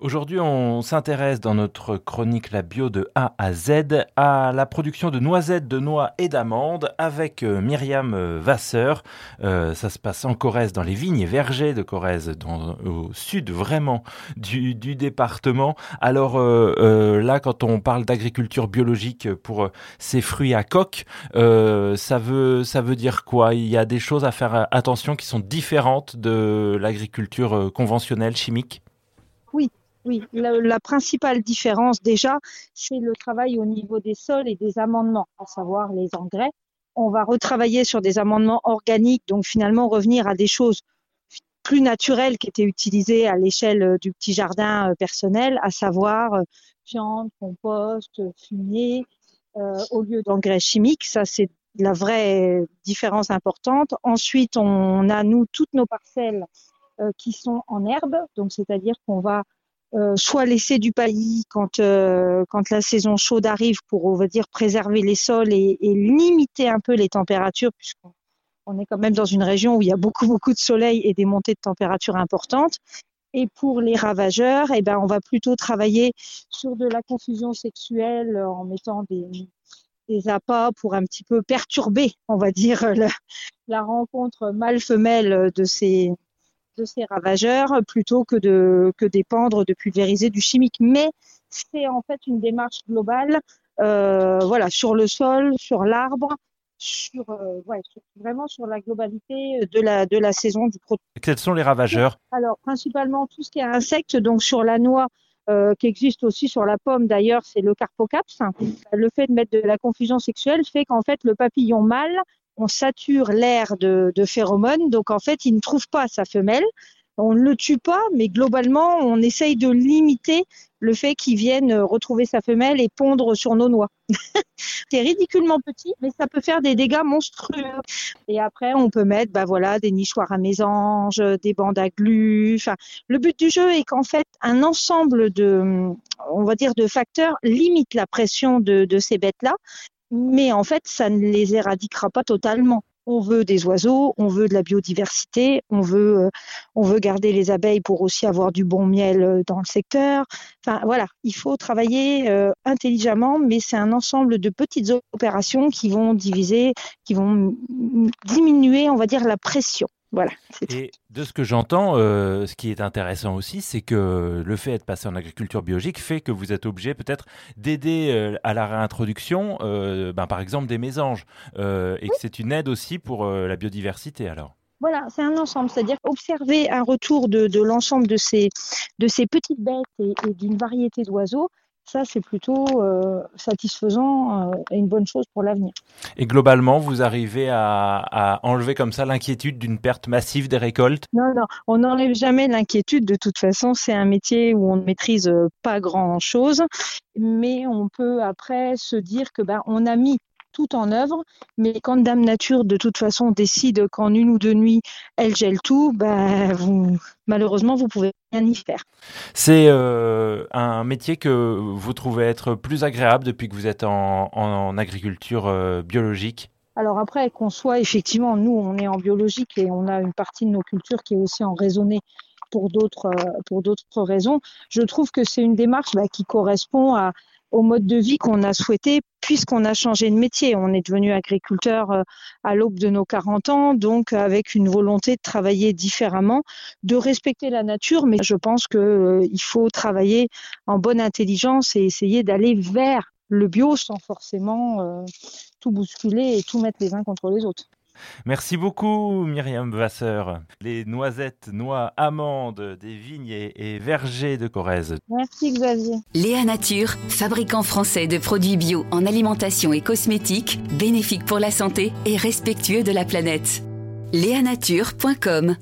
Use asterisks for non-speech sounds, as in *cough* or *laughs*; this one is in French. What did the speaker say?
Aujourd'hui, on s'intéresse dans notre chronique La bio de A à Z à la production de noisettes, de noix et d'amandes avec euh, Myriam euh, Vasseur. Euh, ça se passe en Corrèze, dans les vignes et vergers de Corrèze, dans, au sud vraiment du, département. Alors là, quand on parle d'agriculture biologique pour ces fruits à coque, ça, veut, ça veut dire quoi? Il y a des choses à faire attention qui sont différentes de l'agriculture conventionnelle, chimique? Oui, oui, la, principale différence déjà, c'est le travail au niveau des sols et des amendements, à savoir les engrais. On va retravailler sur des amendements organiques, donc finalement revenir à des choses plus naturelles qui étaient utilisées à l'échelle euh, du petit jardin euh, personnel, à savoir euh, viande, compost, fumier, au lieu d'engrais chimiques. Ça, c'est la vraie différence importante. Ensuite, on a, nous, toutes nos parcelles qui sont en herbe, donc c'est-à-dire qu'on va euh, soit laisser du paillis quand euh, quand la saison chaude arrive pour on va dire préserver les sols et, et limiter un peu les températures puisqu'on on est quand même dans une région où il y a beaucoup beaucoup de soleil et des montées de température importantes. Et pour les ravageurs, eh ben on va plutôt travailler sur de la confusion sexuelle en mettant des des appâts pour un petit peu perturber, on va dire, la, la rencontre mâle-femelle de ces de ces ravageurs plutôt que de que dépendre de pulvériser du chimique. Mais c'est en fait une démarche globale, euh, voilà, sur le sol, sur l'arbre, sur, euh, ouais, vraiment sur la globalité de la de la saison du produit. Quels sont les ravageurs? Alors principalement tout ce qui est insectes, donc sur la noix. Euh, qui existe aussi sur la pomme d'ailleurs, c'est le carpocaps. Le fait de mettre de la confusion sexuelle fait qu'en fait le papillon mâle on sature l'air de, phéromones, donc en fait, il ne trouve pas sa femelle. On ne le tue pas, mais globalement, on essaye de limiter le fait qu'il vienne retrouver sa femelle et pondre sur nos noix. *laughs* c'est ridiculement petit, mais ça peut faire des dégâts monstrueux. Et après, on peut mettre, bah voilà, des nichoirs à mésanges, des bandes à glu. Enfin, le but du jeu est qu'en fait, un ensemble de, on va dire, de facteurs limite la pression de ces bêtes-là mais en fait, ça ne les éradiquera pas totalement. On veut des oiseaux, on veut de la biodiversité, on veut, euh, on veut garder les abeilles pour aussi avoir du bon miel euh, dans le secteur. Enfin voilà, il faut travailler euh, intelligemment, mais c'est un ensemble de petites opérations qui vont diviser, qui vont diminuer, on va dire, la pression. Voilà. Et de ce que j'entends, euh, ce qui est intéressant aussi, c'est que le fait de passer en agriculture biologique fait que vous êtes obligé peut-être d'aider euh, à la réintroduction, euh, ben, par exemple, des mésanges, et que c'est une aide aussi pour la biodiversité alors. Voilà, c'est un ensemble, c'est-à-dire observer un retour de, l'ensemble de ces, de ces petites bêtes et d'une variété d'oiseaux ça, c'est plutôt euh, satisfaisant euh, et une bonne chose pour l'avenir. Et globalement, vous arrivez à, enlever comme ça l'inquiétude d'une perte massive des récoltes? Non, non, on n'enlève jamais l'inquiétude. De toute façon, c'est un métier où on ne maîtrise euh, pas grand-chose, mais on peut après se dire que ben, on a mis tout en œuvre, mais quand Dame Nature, de toute façon, décide qu'en une ou deux nuits, elle gèle tout, ben, vous, malheureusement, vous pouvez rien y faire. C'est euh, un métier que vous trouvez être plus agréable depuis que vous êtes en, agriculture euh, biologique? Alors après, qu'on soit effectivement, nous, on est en biologique et on a une partie de nos cultures qui est aussi en raisonnée pour d'autres euh, pour d'autres raisons. Je trouve que c'est une démarche bah, qui correspond à, au mode de vie qu'on a souhaité puisqu'on a changé de métier. On est devenu agriculteur euh, à l'aube de nos 40 ans, donc avec une volonté de travailler différemment, de respecter la nature, mais je pense qu'il euh, faut travailler en bonne intelligence et essayer d'aller vers le bio sans forcément euh, tout bousculer et tout mettre les uns contre les autres. Merci beaucoup Myriam Vasseur. Les noisettes, noix, amandes des vignes et, vergers de Corrèze. Merci Xavier. Léa Nature, fabricant français de produits bio en alimentation et cosmétiques, bénéfique pour la santé et respectueux de la planète. Léanature.com